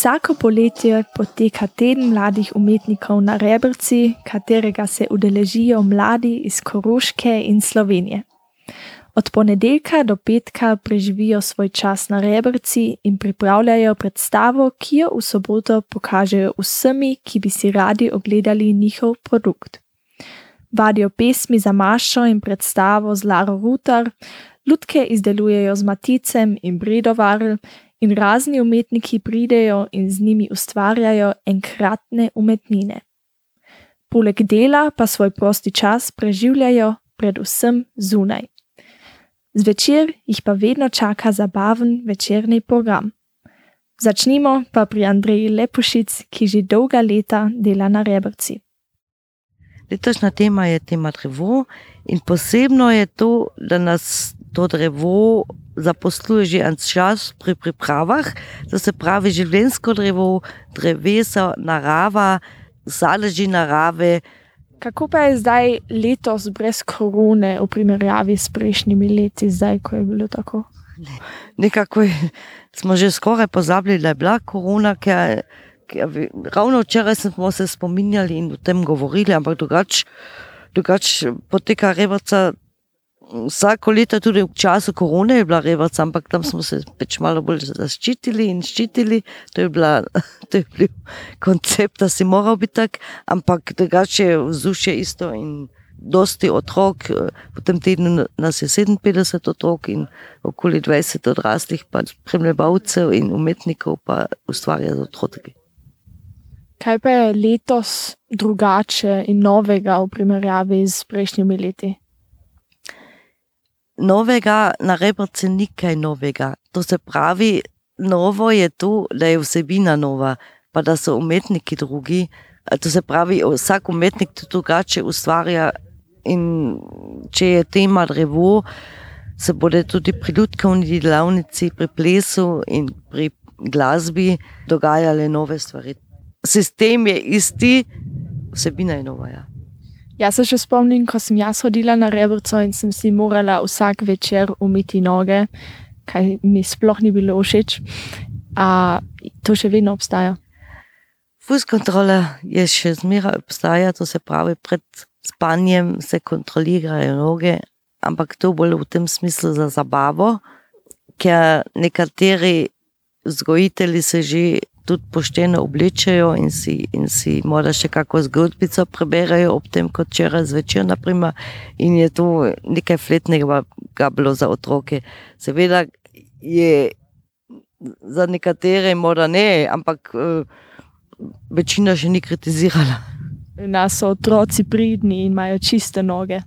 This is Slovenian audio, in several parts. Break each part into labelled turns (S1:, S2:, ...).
S1: Vsako poletje poteka teden mladih umetnikov na Rebrci, katerega se udeležijo mladi iz Koroške in Slovenije. Od ponedeljka do petka preživijo svoj čas na Rebrci in pripravljajo predstavo, ki jo v soboto pokažejo vsemi, ki bi si radi ogledali njihov produkt. Vadijo pesmi za mašo in predstavo z Laro Rutar, lutke izdelujejo z Maticem in Bredovarl, in razni umetniki pridejo in z njimi ustvarjajo enkratne umetnine. Poleg dela pa svoj prosti čas preživljajo predvsem zunaj. Zvečer jih pa vedno čaka zabaven večerni program. Začnimo pa pri Andreji Lepušic, ki že dolga leta dela na Rebrci.
S2: Letošnja tema je tema drevo in posebno je to, da nas to drevo zaposluje že en čas pri pripravah, to se pravi življensko drevo, drevesa, narava, zaleži narave.
S1: Kako pa je zdaj letos brez korone v primerjavi s prejšnjimi leti, zdaj, ko je bilo tako?
S2: Nekako smo že skoraj pozabili, da je bila korona, ker, ker ravno včeraj smo se spominjali in o tem govorili, ampak drugače drugač poteka revaca vsako leto, tudi v času korone, je bila revac, ampak tam smo se pač malo bolj zaščitili in ščitili. To je, bila, to je bil koncept, da si moral biti tak, ampak drugače je vzdušje isto in dosti otrok. V tem tednu nas je 57 otrok in okoli 20 odraslih, pa premljevalcev in umetnikov pa ustvarja z otroki.
S1: Kaj pa je letos drugače in novega v primerjavi z prejšnjimi leti?
S2: Novega na rebrci ni kaj novega. To se pravi, novo je to, da je vsebina nova, pa da so umetniki drugi. To se pravi, vsak umetnik to drugače ustvarja in če je tema drevo, se bodo tudi pri ljudkovni delavnici, pri plesu in pri glasbi dogajale nove stvari. Sistem je isti, vsebina je nova. Ja.
S1: Jaz se še spomnim, ko sem jaz hodila na rebrco in sem si morala vsak večer umiti noge, kaj mi sploh ni bilo všeč. A to še vedno obstaja.
S2: Fuskontrola je še zmeraj obstaja, to se pravi, pred spanjem se kontrolirajo noge, ampak to bolj v tem smislu za zabavo, ker nekateri vzgojitelji se že tudi pošteno oblečajo in si, in si morda še kako zgodbico preberajo ob tem, kot včeraj zvečer. Naprimer, in je to nekaj fletnega bilo za otroke. Seveda je za nekatere morda ne, ampak uh, večina še ni kritizirala.
S1: Nas so otroci pridni in imajo čiste noge.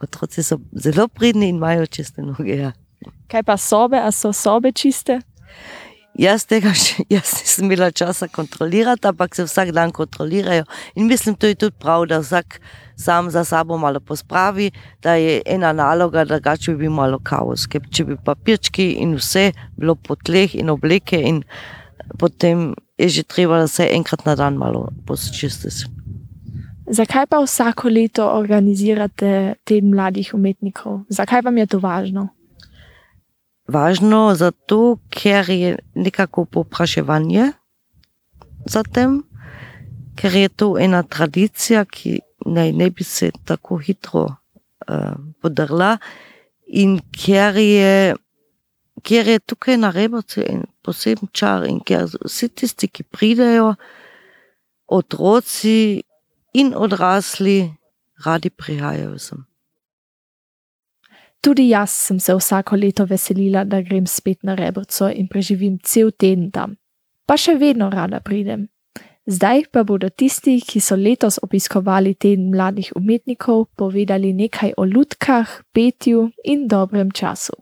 S2: Otroci so zelo pridni in imajo čiste noge. Ja.
S1: Kaj pa sobe, a so sobe čiste?
S2: Jaz tega še jaz nisem imela časa kontrolirati, ampak se vsak dan kontrolirajo. In mislim, da je tudi prav, da vsak sam za sabo malo pospravi, da je ena naloga, da če bi bil malo kaos. Ker če bi papirčki in vse bilo po tleh in obleke, in potem je že treba, da se enkrat na dan malo posčistiti.
S1: Zakaj pa vsako leto organizirate teden mladih umetnikov? Zakaj vam je to važno?
S2: Važno zato, ker je nekako popraševanje za tem, ker je to ena tradicija, ki naj ne bi se tako hitro uh, podrla in ker je, ker je tukaj na rebovcu en poseben čar in ker vsi tisti, ki pridejo, otroci in odrasli, radi prihajajo sem.
S1: Tudi jaz sem se vsako leto veselila, da grem spet na rebrco in preživim cel teden tam. Pa še vedno rada pridem. Zdaj pa bodo tisti, ki so letos obiskovali teden mladih umetnikov, povedali nekaj o lutkah, petju in dobrem času.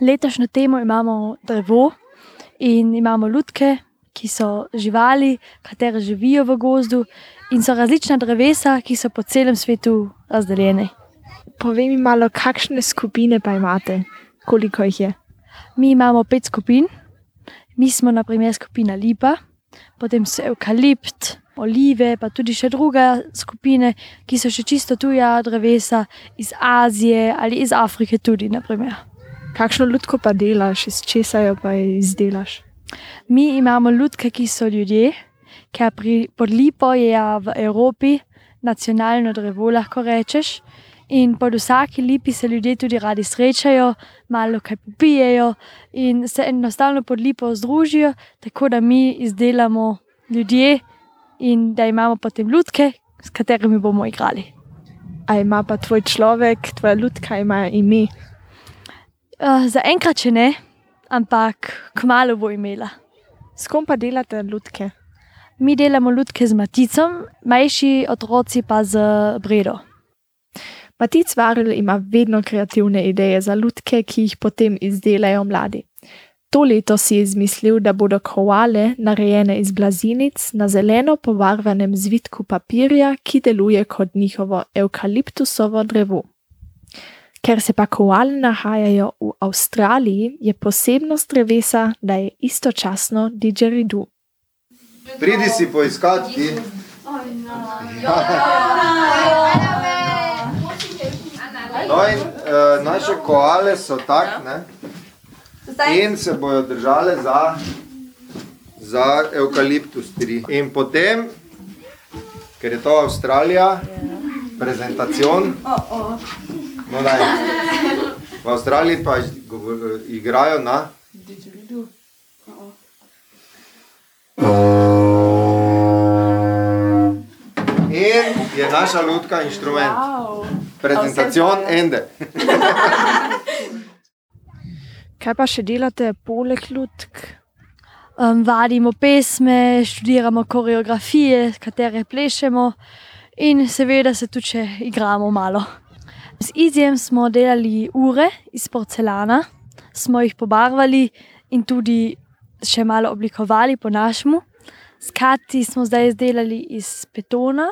S3: Letošnjo temo imamo drevo in imamo lutke, ki so živali, katere živijo v gozdu in so različna drevesa, ki so po celem svetu razdeljene
S1: povej mi malo, kakšne skupine pa imate, koliko jih je.
S3: Mi imamo pet skupin, mi smo na primer skupina Lipa, potem so Eukalypt, Olive, pa tudi še druge skupine, ki so še čisto tuja drevesa iz Azije ali iz Afrike. Tudi,
S1: Kakšno ljudsko pa delaš, iz česa jo pa izdelaš?
S3: Mi imamo ljudke, ki so ljudje, ker pri podlipo je v Evropi nacionalno drevo, lahko rečeš. In pod vsaki lipi se ljudje tudi radi srečajo, malo kaj popijejo in se enostavno pod lipo združijo, tako da mi izdelamo ljudje in da imamo potem ljudke, s katerimi bomo igrali.
S1: A ima pa tvoj človek, tvoja ljudka, ima ime?
S3: Uh, za enkrat še ne, ampak kmalo bo imela.
S1: S kom pa delate ljudke?
S3: Mi delamo ljudke z Maticom, majši otroci pa z Bredo.
S1: Matic Varel ima vedno kreativne ideje za ljudke, ki jih potem izdelajo mladi. To leto si je izmislil, da bodo koale narejene iz blazinic na zeleno pobarvanem zvitku papirja, ki deluje kot njihovo eukaliptusovo drevo. Ker se pa koale nahajajo v Avstraliji, je posebnost drevesa, da je istočasno didgeridoo.
S4: Pridi si poiskati ti. No in uh, naše koale so tak, ne? In se bojo držale za, za eukaliptus 3. In potem, ker je to Avstralija, prezentacion. No, daj. V Avstraliji pa igrajo na In je naša lutka inštrument. Prezentacion ende.
S1: Kaj pa še delate poleg ljudk?
S3: Um, vadimo pesme, študiramo koreografije, katere plešemo in seveda se tudi igramo malo. Z Izijem smo delali ure iz porcelana, smo jih pobarvali in tudi še malo oblikovali po našemu. S Kati smo zdaj izdelali iz betona,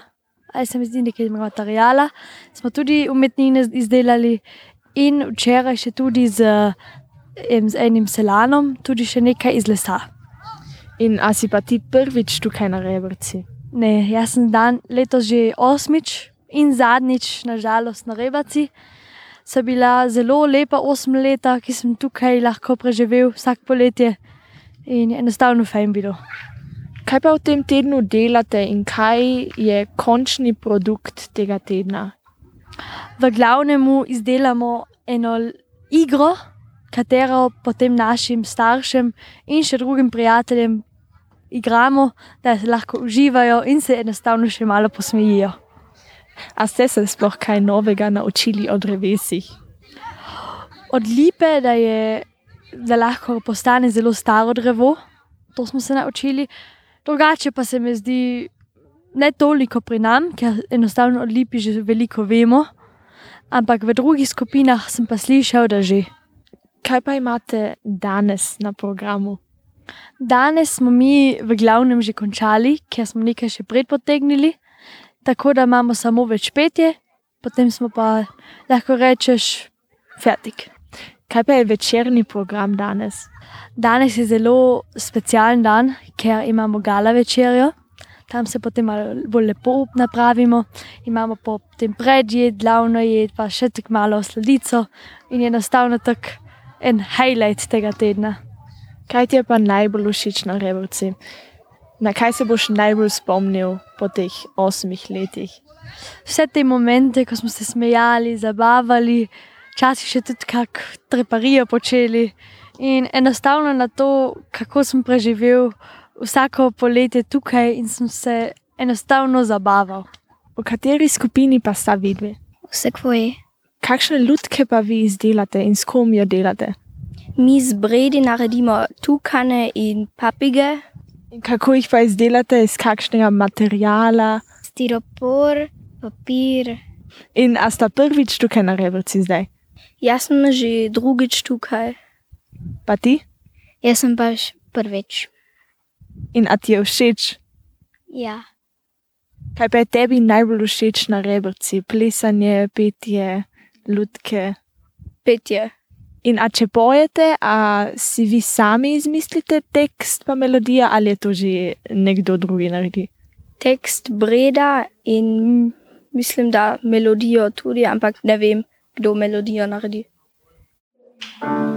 S3: ali se mi zdi nekaj materijala, smo tudi umetnine izdelali in včeraj še tudi z, z enim selanom, tudi še nekaj iz lesa.
S1: In a si pa ti prvič tukaj na rebrci?
S3: Ne, jaz sem dan letos že osmič in zadnjič, nažalost, na rebaci. So bila zelo lepa osem leta, ki sem tukaj lahko preživel vsak poletje in enostavno fajn bilo.
S1: Kaj pa v tem tednu delate in kaj je končni produkt tega tedna?
S3: V glavnemu izdelamo eno igro, katero potem našim staršem in še drugim prijateljem igramo, da se lahko uživajo in se enostavno še malo posmejijo.
S1: A ste se sploh kaj novega naučili o drevesih?
S3: Od lipe, da, je, da lahko postane zelo staro drevo, to smo se naučili. Drugače pa se mi zdi ne toliko pri nam, ker enostavno od lipi že veliko vemo, ampak v drugih skupinah sem pa slišal, da že.
S1: Kaj pa imate danes na programu?
S3: Danes smo mi v glavnem že končali, ker smo nekaj še predpotegnili, tako da imamo samo več petje, potem smo pa lahko rečeš fertik.
S1: Kaj pa je večerni program danes?
S3: Danes je zelo specialen dan, ker imamo gala večerjo. Tam se potem malo bolj lepo napravimo, imamo potem predjed, glavno jed, pa še tako malo sladico in je enostavno tak en highlight tega tedna.
S1: Kaj ti je pa najbolj všeč na rebrci? Na kaj se boš najbolj spomnil po teh osmih letih?
S3: Vse te momente, ko smo se smejali, zabavali, včasih še tudi kak treparijo počeli in enostavno na to, kako sem preživel vsako poletje tukaj in sem se enostavno zabaval.
S1: V kateri skupini pa sta vidve?
S5: Vse kvoje.
S1: Kakšne ljudke pa vi izdelate in s kom jo delate?
S5: Mi z bredi naredimo tukane in papige,
S1: In kako jih pa izdelate, iz kakšnega materijala?
S5: stiropor, papir.
S1: In a sta prvič tukaj na rebrci zdaj?
S5: Jaz sem že drugič tukaj,
S1: Pa ti?
S5: jaz sem pa š- prvič.
S1: In a ti je všeč?
S5: Ja.
S1: Kaj pa je tebi najbolj všeč na rebrci? Plesanje, petje, ljudke.
S5: Petje.
S1: In a če pojete, a si vi sami izmislite tekst pa melodija ali je to že nekdo drugi naredi?
S5: Tekst breda in mislim, da melodijo tudi, ampak ne vem, kdo melodijo naredi.
S6: Sam